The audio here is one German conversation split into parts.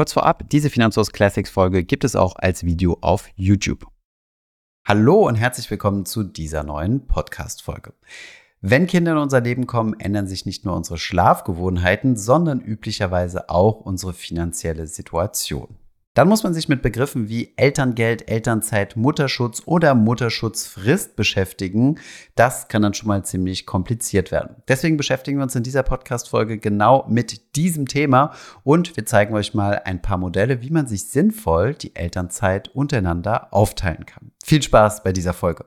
Kurz vorab, diese Finanzos Classics Folge gibt es auch als Video auf YouTube. Hallo und herzlich willkommen zu dieser neuen Podcast Folge. Wenn Kinder in unser Leben kommen, ändern sich nicht nur unsere Schlafgewohnheiten, sondern üblicherweise auch unsere finanzielle Situation. Dann muss man sich mit Begriffen wie Elterngeld, Elternzeit, Mutterschutz oder Mutterschutzfrist beschäftigen. Das kann dann schon mal ziemlich kompliziert werden. Deswegen beschäftigen wir uns in dieser Podcast-Folge genau mit diesem Thema und wir zeigen euch mal ein paar Modelle, wie man sich sinnvoll die Elternzeit untereinander aufteilen kann. Viel Spaß bei dieser Folge.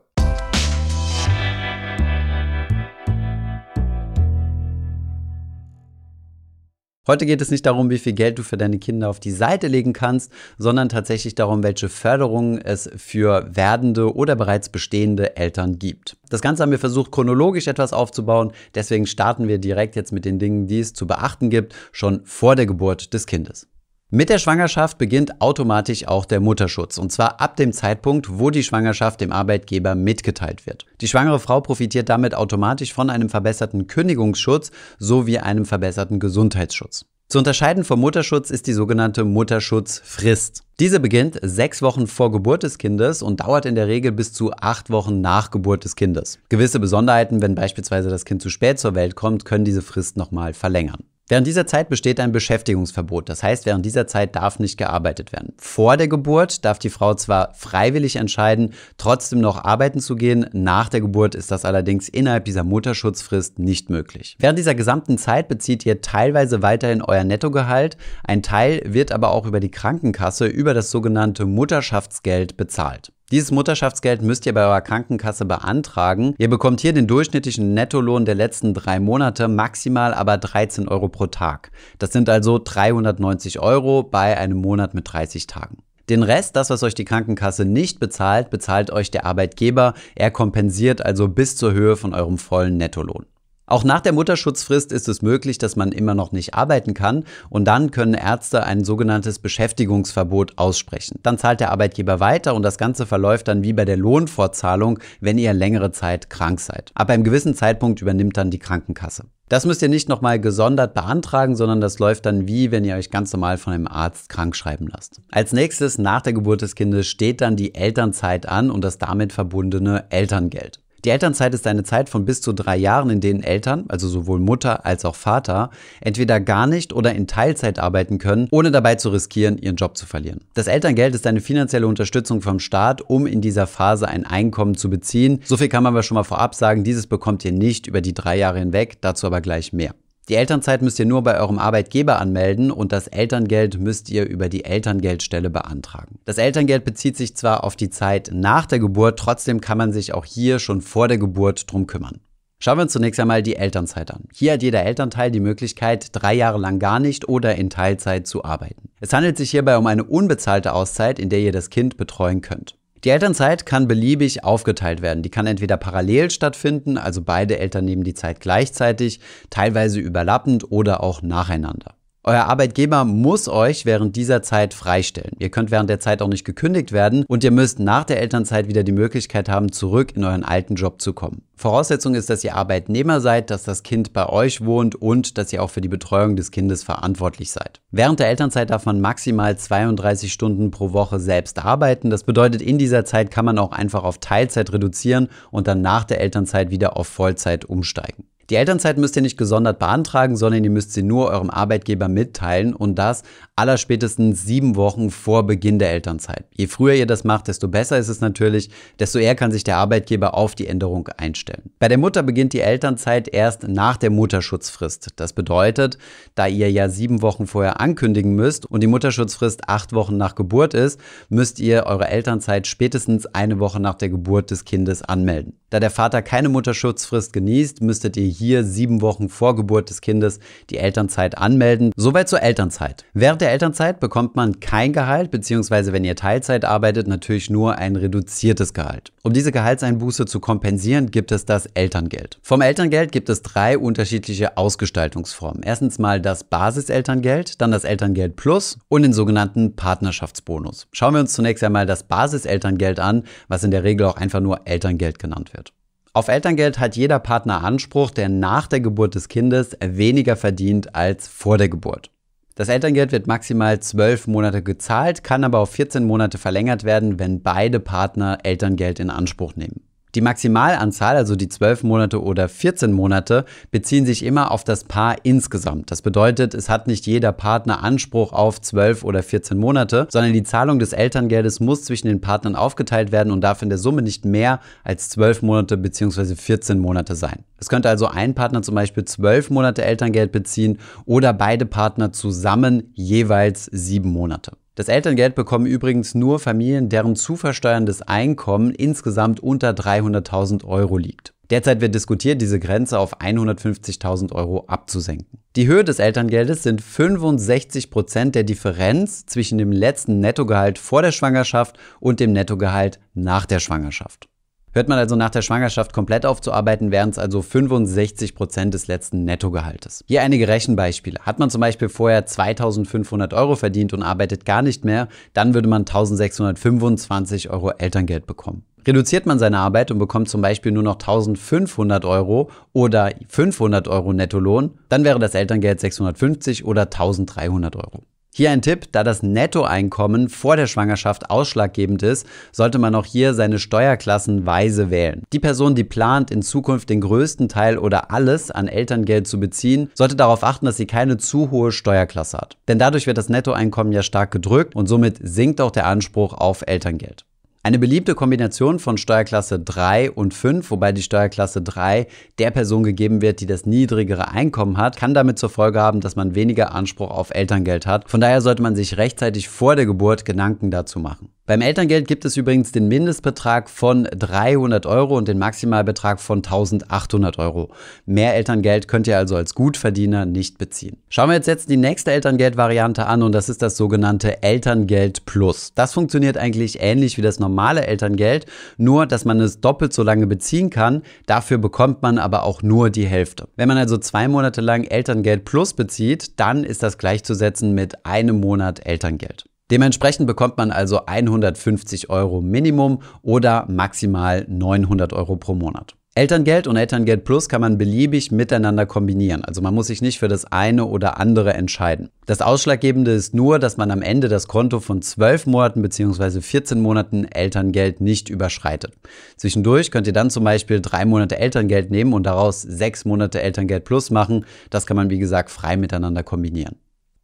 Heute geht es nicht darum, wie viel Geld du für deine Kinder auf die Seite legen kannst, sondern tatsächlich darum, welche Förderungen es für werdende oder bereits bestehende Eltern gibt. Das Ganze haben wir versucht, chronologisch etwas aufzubauen. Deswegen starten wir direkt jetzt mit den Dingen, die es zu beachten gibt, schon vor der Geburt des Kindes. Mit der Schwangerschaft beginnt automatisch auch der Mutterschutz und zwar ab dem Zeitpunkt, wo die Schwangerschaft dem Arbeitgeber mitgeteilt wird. Die schwangere Frau profitiert damit automatisch von einem verbesserten Kündigungsschutz sowie einem verbesserten Gesundheitsschutz. Zu unterscheiden vom Mutterschutz ist die sogenannte Mutterschutzfrist. Diese beginnt sechs Wochen vor Geburt des Kindes und dauert in der Regel bis zu acht Wochen nach Geburt des Kindes. Gewisse Besonderheiten, wenn beispielsweise das Kind zu spät zur Welt kommt, können diese Frist nochmal verlängern. Während dieser Zeit besteht ein Beschäftigungsverbot. Das heißt, während dieser Zeit darf nicht gearbeitet werden. Vor der Geburt darf die Frau zwar freiwillig entscheiden, trotzdem noch arbeiten zu gehen. Nach der Geburt ist das allerdings innerhalb dieser Mutterschutzfrist nicht möglich. Während dieser gesamten Zeit bezieht ihr teilweise weiterhin euer Nettogehalt. Ein Teil wird aber auch über die Krankenkasse über das sogenannte Mutterschaftsgeld bezahlt. Dieses Mutterschaftsgeld müsst ihr bei eurer Krankenkasse beantragen. Ihr bekommt hier den durchschnittlichen Nettolohn der letzten drei Monate, maximal aber 13 Euro pro Tag. Das sind also 390 Euro bei einem Monat mit 30 Tagen. Den Rest, das, was euch die Krankenkasse nicht bezahlt, bezahlt euch der Arbeitgeber. Er kompensiert also bis zur Höhe von eurem vollen Nettolohn. Auch nach der Mutterschutzfrist ist es möglich, dass man immer noch nicht arbeiten kann und dann können Ärzte ein sogenanntes Beschäftigungsverbot aussprechen. Dann zahlt der Arbeitgeber weiter und das Ganze verläuft dann wie bei der Lohnfortzahlung, wenn ihr längere Zeit krank seid. Ab einem gewissen Zeitpunkt übernimmt dann die Krankenkasse. Das müsst ihr nicht nochmal gesondert beantragen, sondern das läuft dann wie, wenn ihr euch ganz normal von einem Arzt krank schreiben lasst. Als nächstes nach der Geburt des Kindes steht dann die Elternzeit an und das damit verbundene Elterngeld. Die Elternzeit ist eine Zeit von bis zu drei Jahren, in denen Eltern, also sowohl Mutter als auch Vater, entweder gar nicht oder in Teilzeit arbeiten können, ohne dabei zu riskieren, ihren Job zu verlieren. Das Elterngeld ist eine finanzielle Unterstützung vom Staat, um in dieser Phase ein Einkommen zu beziehen. So viel kann man aber schon mal vorab sagen, dieses bekommt ihr nicht über die drei Jahre hinweg, dazu aber gleich mehr. Die Elternzeit müsst ihr nur bei eurem Arbeitgeber anmelden und das Elterngeld müsst ihr über die Elterngeldstelle beantragen. Das Elterngeld bezieht sich zwar auf die Zeit nach der Geburt, trotzdem kann man sich auch hier schon vor der Geburt drum kümmern. Schauen wir uns zunächst einmal die Elternzeit an. Hier hat jeder Elternteil die Möglichkeit, drei Jahre lang gar nicht oder in Teilzeit zu arbeiten. Es handelt sich hierbei um eine unbezahlte Auszeit, in der ihr das Kind betreuen könnt. Die Elternzeit kann beliebig aufgeteilt werden. Die kann entweder parallel stattfinden, also beide Eltern nehmen die Zeit gleichzeitig, teilweise überlappend oder auch nacheinander. Euer Arbeitgeber muss euch während dieser Zeit freistellen. Ihr könnt während der Zeit auch nicht gekündigt werden und ihr müsst nach der Elternzeit wieder die Möglichkeit haben, zurück in euren alten Job zu kommen. Voraussetzung ist, dass ihr Arbeitnehmer seid, dass das Kind bei euch wohnt und dass ihr auch für die Betreuung des Kindes verantwortlich seid. Während der Elternzeit darf man maximal 32 Stunden pro Woche selbst arbeiten. Das bedeutet, in dieser Zeit kann man auch einfach auf Teilzeit reduzieren und dann nach der Elternzeit wieder auf Vollzeit umsteigen. Die Elternzeit müsst ihr nicht gesondert beantragen, sondern ihr müsst sie nur eurem Arbeitgeber mitteilen und das allerspätestens sieben Wochen vor Beginn der Elternzeit. Je früher ihr das macht, desto besser ist es natürlich, desto eher kann sich der Arbeitgeber auf die Änderung einstellen. Bei der Mutter beginnt die Elternzeit erst nach der Mutterschutzfrist. Das bedeutet, da ihr ja sieben Wochen vorher ankündigen müsst und die Mutterschutzfrist acht Wochen nach Geburt ist, müsst ihr eure Elternzeit spätestens eine Woche nach der Geburt des Kindes anmelden. Da der Vater keine Mutterschutzfrist genießt, müsstet ihr hier sieben Wochen vor Geburt des Kindes die Elternzeit anmelden. Soweit zur Elternzeit. Während der Elternzeit bekommt man kein Gehalt, beziehungsweise wenn ihr Teilzeit arbeitet, natürlich nur ein reduziertes Gehalt. Um diese Gehaltseinbuße zu kompensieren, gibt es das Elterngeld. Vom Elterngeld gibt es drei unterschiedliche Ausgestaltungsformen. Erstens mal das Basiselterngeld, dann das Elterngeld Plus und den sogenannten Partnerschaftsbonus. Schauen wir uns zunächst einmal das Basiselterngeld an, was in der Regel auch einfach nur Elterngeld genannt wird. Auf Elterngeld hat jeder Partner Anspruch, der nach der Geburt des Kindes weniger verdient als vor der Geburt. Das Elterngeld wird maximal zwölf Monate gezahlt, kann aber auf 14 Monate verlängert werden, wenn beide Partner Elterngeld in Anspruch nehmen. Die Maximalanzahl, also die 12 Monate oder 14 Monate, beziehen sich immer auf das Paar insgesamt. Das bedeutet, es hat nicht jeder Partner Anspruch auf 12 oder 14 Monate, sondern die Zahlung des Elterngeldes muss zwischen den Partnern aufgeteilt werden und darf in der Summe nicht mehr als 12 Monate bzw. 14 Monate sein. Es könnte also ein Partner zum Beispiel 12 Monate Elterngeld beziehen oder beide Partner zusammen jeweils 7 Monate. Das Elterngeld bekommen übrigens nur Familien, deren zu versteuerndes Einkommen insgesamt unter 300.000 Euro liegt. Derzeit wird diskutiert, diese Grenze auf 150.000 Euro abzusenken. Die Höhe des Elterngeldes sind 65 Prozent der Differenz zwischen dem letzten Nettogehalt vor der Schwangerschaft und dem Nettogehalt nach der Schwangerschaft. Hört man also nach der Schwangerschaft komplett aufzuarbeiten, wären es also 65 Prozent des letzten Nettogehaltes. Hier einige Rechenbeispiele. Hat man zum Beispiel vorher 2500 Euro verdient und arbeitet gar nicht mehr, dann würde man 1625 Euro Elterngeld bekommen. Reduziert man seine Arbeit und bekommt zum Beispiel nur noch 1500 Euro oder 500 Euro Nettolohn, dann wäre das Elterngeld 650 oder 1300 Euro. Hier ein Tipp, da das Nettoeinkommen vor der Schwangerschaft ausschlaggebend ist, sollte man auch hier seine Steuerklassen weise wählen. Die Person, die plant, in Zukunft den größten Teil oder alles an Elterngeld zu beziehen, sollte darauf achten, dass sie keine zu hohe Steuerklasse hat. Denn dadurch wird das Nettoeinkommen ja stark gedrückt und somit sinkt auch der Anspruch auf Elterngeld. Eine beliebte Kombination von Steuerklasse 3 und 5, wobei die Steuerklasse 3 der Person gegeben wird, die das niedrigere Einkommen hat, kann damit zur Folge haben, dass man weniger Anspruch auf Elterngeld hat. Von daher sollte man sich rechtzeitig vor der Geburt Gedanken dazu machen. Beim Elterngeld gibt es übrigens den Mindestbetrag von 300 Euro und den Maximalbetrag von 1800 Euro. Mehr Elterngeld könnt ihr also als Gutverdiener nicht beziehen. Schauen wir jetzt, jetzt die nächste Elterngeldvariante an und das ist das sogenannte Elterngeld Plus. Das funktioniert eigentlich ähnlich wie das normale Elterngeld, nur dass man es doppelt so lange beziehen kann. Dafür bekommt man aber auch nur die Hälfte. Wenn man also zwei Monate lang Elterngeld Plus bezieht, dann ist das gleichzusetzen mit einem Monat Elterngeld. Dementsprechend bekommt man also 150 Euro Minimum oder maximal 900 Euro pro Monat. Elterngeld und Elterngeld Plus kann man beliebig miteinander kombinieren. Also man muss sich nicht für das eine oder andere entscheiden. Das Ausschlaggebende ist nur, dass man am Ende das Konto von 12 Monaten bzw. 14 Monaten Elterngeld nicht überschreitet. Zwischendurch könnt ihr dann zum Beispiel drei Monate Elterngeld nehmen und daraus sechs Monate Elterngeld Plus machen. Das kann man wie gesagt frei miteinander kombinieren.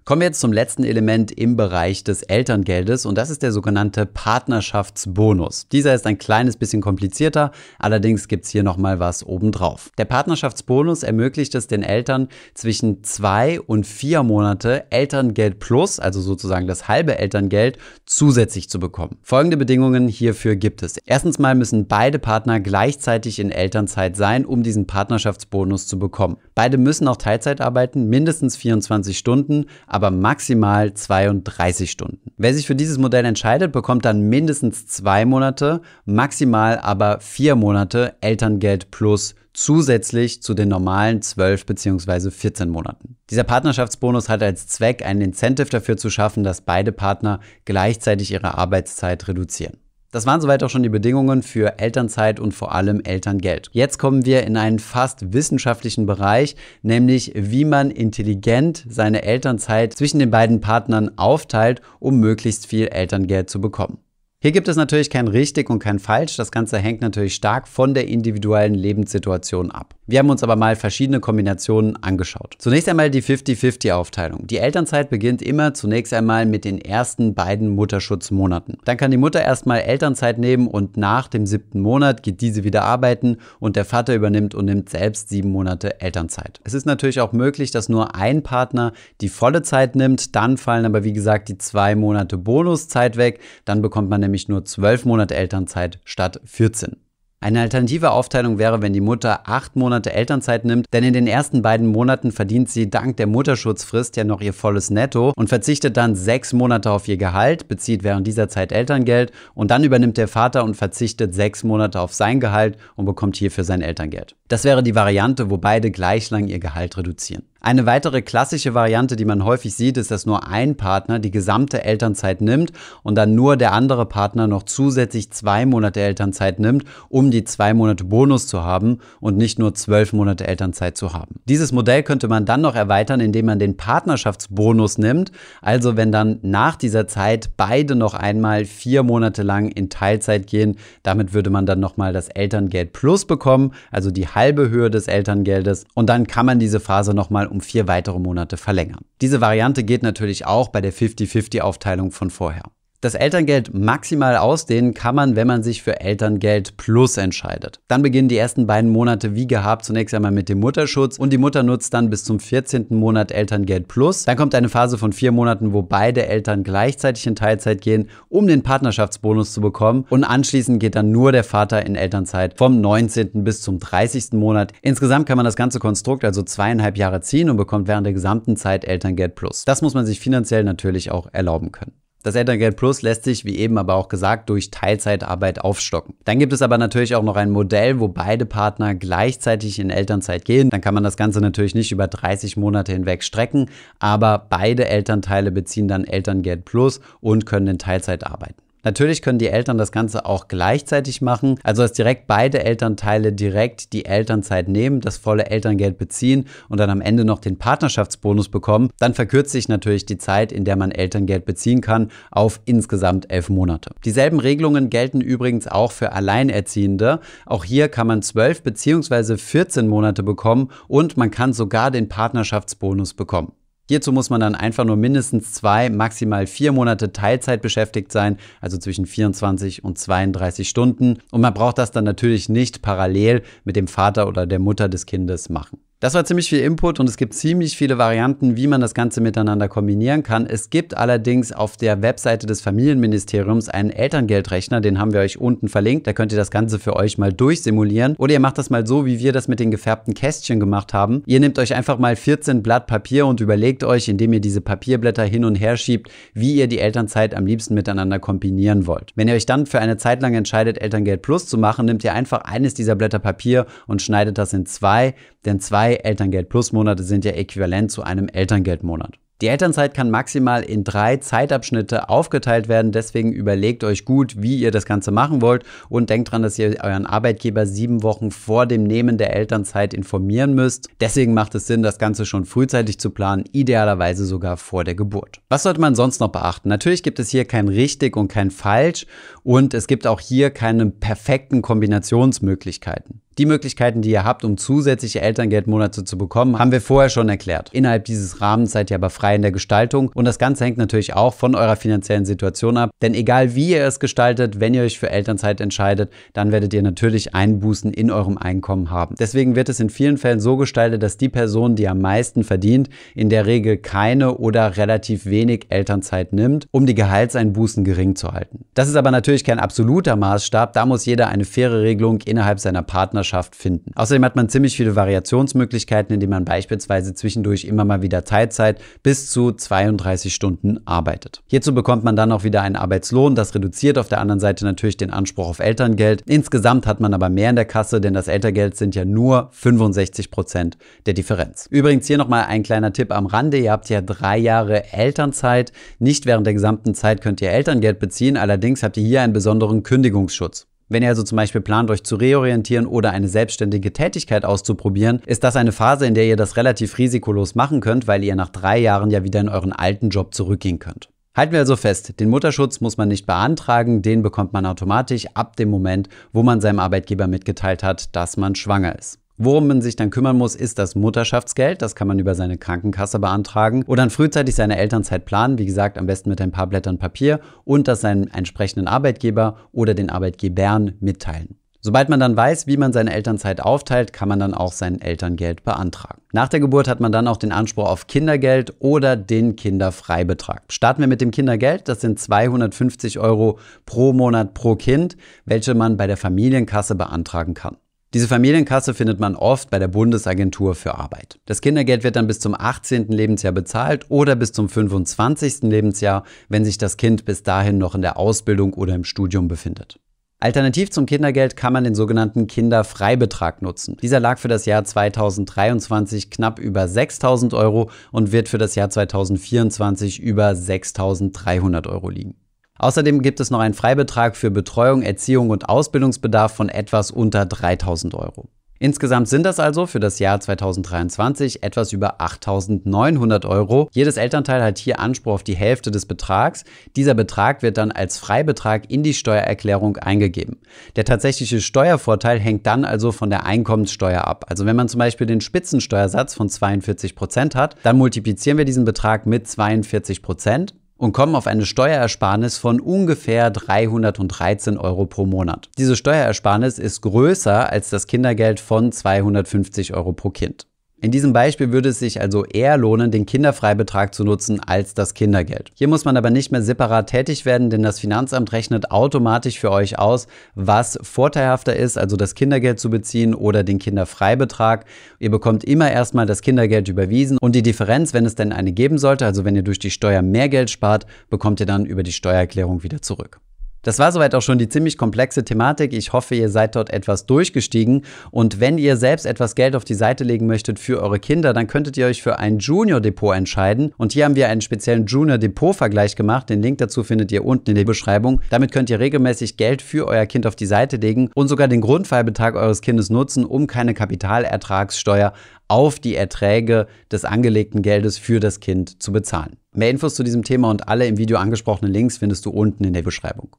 Kommen wir jetzt zum letzten Element im Bereich des Elterngeldes und das ist der sogenannte Partnerschaftsbonus. Dieser ist ein kleines bisschen komplizierter, allerdings gibt es hier nochmal was obendrauf. Der Partnerschaftsbonus ermöglicht es den Eltern zwischen zwei und vier Monate Elterngeld plus, also sozusagen das halbe Elterngeld, zusätzlich zu bekommen. Folgende Bedingungen hierfür gibt es. Erstens mal müssen beide Partner gleichzeitig in Elternzeit sein, um diesen Partnerschaftsbonus zu bekommen. Beide müssen auch Teilzeit arbeiten, mindestens 24 Stunden, aber maximal 32 Stunden. Wer sich für dieses Modell entscheidet, bekommt dann mindestens zwei Monate, maximal aber vier Monate Elterngeld plus zusätzlich zu den normalen 12 bzw. 14 Monaten. Dieser Partnerschaftsbonus hat als Zweck, einen Incentive dafür zu schaffen, dass beide Partner gleichzeitig ihre Arbeitszeit reduzieren. Das waren soweit auch schon die Bedingungen für Elternzeit und vor allem Elterngeld. Jetzt kommen wir in einen fast wissenschaftlichen Bereich, nämlich wie man intelligent seine Elternzeit zwischen den beiden Partnern aufteilt, um möglichst viel Elterngeld zu bekommen. Hier gibt es natürlich kein richtig und kein falsch. Das Ganze hängt natürlich stark von der individuellen Lebenssituation ab. Wir haben uns aber mal verschiedene Kombinationen angeschaut. Zunächst einmal die 50-50-Aufteilung. Die Elternzeit beginnt immer zunächst einmal mit den ersten beiden Mutterschutzmonaten. Dann kann die Mutter erstmal Elternzeit nehmen und nach dem siebten Monat geht diese wieder arbeiten und der Vater übernimmt und nimmt selbst sieben Monate Elternzeit. Es ist natürlich auch möglich, dass nur ein Partner die volle Zeit nimmt. Dann fallen aber wie gesagt die zwei Monate Bonuszeit weg. Dann bekommt man nämlich nur 12 Monate Elternzeit statt 14. Eine alternative Aufteilung wäre, wenn die Mutter acht Monate Elternzeit nimmt, denn in den ersten beiden Monaten verdient sie dank der Mutterschutzfrist ja noch ihr volles Netto und verzichtet dann sechs Monate auf ihr Gehalt, bezieht während dieser Zeit Elterngeld und dann übernimmt der Vater und verzichtet sechs Monate auf sein Gehalt und bekommt hierfür sein Elterngeld. Das wäre die Variante, wo beide gleich lang ihr Gehalt reduzieren. Eine weitere klassische Variante, die man häufig sieht, ist, dass nur ein Partner die gesamte Elternzeit nimmt und dann nur der andere Partner noch zusätzlich zwei Monate Elternzeit nimmt, um die zwei Monate Bonus zu haben und nicht nur zwölf Monate Elternzeit zu haben. Dieses Modell könnte man dann noch erweitern, indem man den Partnerschaftsbonus nimmt. Also wenn dann nach dieser Zeit beide noch einmal vier Monate lang in Teilzeit gehen, damit würde man dann nochmal das Elterngeld Plus bekommen, also die halbe Höhe des Elterngeldes. Und dann kann man diese Phase nochmal um vier weitere Monate verlängern. Diese Variante geht natürlich auch bei der 50-50-Aufteilung von vorher. Das Elterngeld maximal ausdehnen kann man, wenn man sich für Elterngeld Plus entscheidet. Dann beginnen die ersten beiden Monate wie gehabt zunächst einmal mit dem Mutterschutz und die Mutter nutzt dann bis zum 14. Monat Elterngeld Plus. Dann kommt eine Phase von vier Monaten, wo beide Eltern gleichzeitig in Teilzeit gehen, um den Partnerschaftsbonus zu bekommen. Und anschließend geht dann nur der Vater in Elternzeit vom 19. bis zum 30. Monat. Insgesamt kann man das ganze Konstrukt also zweieinhalb Jahre ziehen und bekommt während der gesamten Zeit Elterngeld Plus. Das muss man sich finanziell natürlich auch erlauben können. Das Elterngeld Plus lässt sich, wie eben aber auch gesagt, durch Teilzeitarbeit aufstocken. Dann gibt es aber natürlich auch noch ein Modell, wo beide Partner gleichzeitig in Elternzeit gehen. Dann kann man das Ganze natürlich nicht über 30 Monate hinweg strecken, aber beide Elternteile beziehen dann Elterngeld Plus und können in Teilzeit arbeiten. Natürlich können die Eltern das Ganze auch gleichzeitig machen, also dass direkt beide Elternteile direkt die Elternzeit nehmen, das volle Elterngeld beziehen und dann am Ende noch den Partnerschaftsbonus bekommen. Dann verkürzt sich natürlich die Zeit, in der man Elterngeld beziehen kann, auf insgesamt elf Monate. Dieselben Regelungen gelten übrigens auch für Alleinerziehende. Auch hier kann man zwölf bzw. 14 Monate bekommen und man kann sogar den Partnerschaftsbonus bekommen. Hierzu muss man dann einfach nur mindestens zwei, maximal vier Monate Teilzeit beschäftigt sein, also zwischen 24 und 32 Stunden. Und man braucht das dann natürlich nicht parallel mit dem Vater oder der Mutter des Kindes machen. Das war ziemlich viel Input und es gibt ziemlich viele Varianten, wie man das Ganze miteinander kombinieren kann. Es gibt allerdings auf der Webseite des Familienministeriums einen Elterngeldrechner, den haben wir euch unten verlinkt. Da könnt ihr das Ganze für euch mal durchsimulieren. Oder ihr macht das mal so, wie wir das mit den gefärbten Kästchen gemacht haben. Ihr nehmt euch einfach mal 14 Blatt Papier und überlegt euch, indem ihr diese Papierblätter hin und her schiebt, wie ihr die Elternzeit am liebsten miteinander kombinieren wollt. Wenn ihr euch dann für eine Zeit lang entscheidet, Elterngeld Plus zu machen, nehmt ihr einfach eines dieser Blätter Papier und schneidet das in zwei, denn zwei Elterngeld Plus Monate sind ja äquivalent zu einem Elterngeldmonat. Die Elternzeit kann maximal in drei Zeitabschnitte aufgeteilt werden. Deswegen überlegt euch gut, wie ihr das Ganze machen wollt und denkt dran, dass ihr euren Arbeitgeber sieben Wochen vor dem Nehmen der Elternzeit informieren müsst. Deswegen macht es Sinn, das Ganze schon frühzeitig zu planen, idealerweise sogar vor der Geburt. Was sollte man sonst noch beachten? Natürlich gibt es hier kein richtig und kein falsch und es gibt auch hier keine perfekten Kombinationsmöglichkeiten. Die Möglichkeiten, die ihr habt, um zusätzliche Elterngeldmonate zu bekommen, haben wir vorher schon erklärt. Innerhalb dieses Rahmens seid ihr aber frei in der Gestaltung und das Ganze hängt natürlich auch von eurer finanziellen Situation ab. Denn egal wie ihr es gestaltet, wenn ihr euch für Elternzeit entscheidet, dann werdet ihr natürlich Einbußen in eurem Einkommen haben. Deswegen wird es in vielen Fällen so gestaltet, dass die Person, die am meisten verdient, in der Regel keine oder relativ wenig Elternzeit nimmt, um die Gehaltseinbußen gering zu halten. Das ist aber natürlich kein absoluter Maßstab, da muss jeder eine faire Regelung innerhalb seiner Partnerschaft Partnerschaft finden. Außerdem hat man ziemlich viele Variationsmöglichkeiten, indem man beispielsweise zwischendurch immer mal wieder Teilzeit bis zu 32 Stunden arbeitet. Hierzu bekommt man dann auch wieder einen Arbeitslohn, das reduziert auf der anderen Seite natürlich den Anspruch auf Elterngeld. Insgesamt hat man aber mehr in der Kasse, denn das Elterngeld sind ja nur 65 Prozent der Differenz. Übrigens hier nochmal ein kleiner Tipp am Rande. Ihr habt ja drei Jahre Elternzeit. Nicht während der gesamten Zeit könnt ihr Elterngeld beziehen, allerdings habt ihr hier einen besonderen Kündigungsschutz. Wenn ihr also zum Beispiel plant, euch zu reorientieren oder eine selbstständige Tätigkeit auszuprobieren, ist das eine Phase, in der ihr das relativ risikolos machen könnt, weil ihr nach drei Jahren ja wieder in euren alten Job zurückgehen könnt. Halten wir also fest, den Mutterschutz muss man nicht beantragen, den bekommt man automatisch ab dem Moment, wo man seinem Arbeitgeber mitgeteilt hat, dass man schwanger ist. Worum man sich dann kümmern muss, ist das Mutterschaftsgeld. Das kann man über seine Krankenkasse beantragen oder dann frühzeitig seine Elternzeit planen. Wie gesagt, am besten mit ein paar Blättern Papier und das seinem entsprechenden Arbeitgeber oder den Arbeitgebern mitteilen. Sobald man dann weiß, wie man seine Elternzeit aufteilt, kann man dann auch sein Elterngeld beantragen. Nach der Geburt hat man dann auch den Anspruch auf Kindergeld oder den Kinderfreibetrag. Starten wir mit dem Kindergeld. Das sind 250 Euro pro Monat pro Kind, welche man bei der Familienkasse beantragen kann. Diese Familienkasse findet man oft bei der Bundesagentur für Arbeit. Das Kindergeld wird dann bis zum 18. Lebensjahr bezahlt oder bis zum 25. Lebensjahr, wenn sich das Kind bis dahin noch in der Ausbildung oder im Studium befindet. Alternativ zum Kindergeld kann man den sogenannten Kinderfreibetrag nutzen. Dieser lag für das Jahr 2023 knapp über 6000 Euro und wird für das Jahr 2024 über 6300 Euro liegen. Außerdem gibt es noch einen Freibetrag für Betreuung, Erziehung und Ausbildungsbedarf von etwas unter 3000 Euro. Insgesamt sind das also für das Jahr 2023 etwas über 8.900 Euro. Jedes Elternteil hat hier Anspruch auf die Hälfte des Betrags. Dieser Betrag wird dann als Freibetrag in die Steuererklärung eingegeben. Der tatsächliche Steuervorteil hängt dann also von der Einkommenssteuer ab. Also wenn man zum Beispiel den Spitzensteuersatz von 42 Prozent hat, dann multiplizieren wir diesen Betrag mit 42 Prozent und kommen auf eine Steuerersparnis von ungefähr 313 Euro pro Monat. Diese Steuerersparnis ist größer als das Kindergeld von 250 Euro pro Kind. In diesem Beispiel würde es sich also eher lohnen, den Kinderfreibetrag zu nutzen als das Kindergeld. Hier muss man aber nicht mehr separat tätig werden, denn das Finanzamt rechnet automatisch für euch aus, was vorteilhafter ist, also das Kindergeld zu beziehen oder den Kinderfreibetrag. Ihr bekommt immer erstmal das Kindergeld überwiesen und die Differenz, wenn es denn eine geben sollte, also wenn ihr durch die Steuer mehr Geld spart, bekommt ihr dann über die Steuererklärung wieder zurück. Das war soweit auch schon die ziemlich komplexe Thematik. Ich hoffe, ihr seid dort etwas durchgestiegen. Und wenn ihr selbst etwas Geld auf die Seite legen möchtet für eure Kinder, dann könntet ihr euch für ein Junior Depot entscheiden. Und hier haben wir einen speziellen Junior Depot Vergleich gemacht. Den Link dazu findet ihr unten in der Beschreibung. Damit könnt ihr regelmäßig Geld für euer Kind auf die Seite legen und sogar den Grundfallbetrag eures Kindes nutzen, um keine Kapitalertragssteuer auf die Erträge des angelegten Geldes für das Kind zu bezahlen. Mehr Infos zu diesem Thema und alle im Video angesprochenen Links findest du unten in der Beschreibung.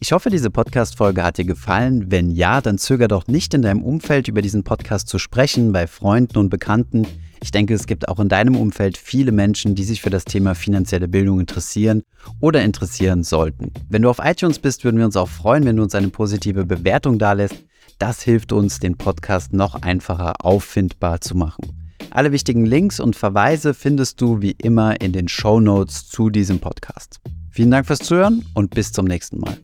Ich hoffe, diese Podcast-Folge hat dir gefallen. Wenn ja, dann zöger doch nicht in deinem Umfeld über diesen Podcast zu sprechen, bei Freunden und Bekannten. Ich denke, es gibt auch in deinem Umfeld viele Menschen, die sich für das Thema finanzielle Bildung interessieren oder interessieren sollten. Wenn du auf iTunes bist, würden wir uns auch freuen, wenn du uns eine positive Bewertung dalässt. Das hilft uns, den Podcast noch einfacher auffindbar zu machen. Alle wichtigen Links und Verweise findest du wie immer in den Show Notes zu diesem Podcast. Vielen Dank fürs Zuhören und bis zum nächsten Mal.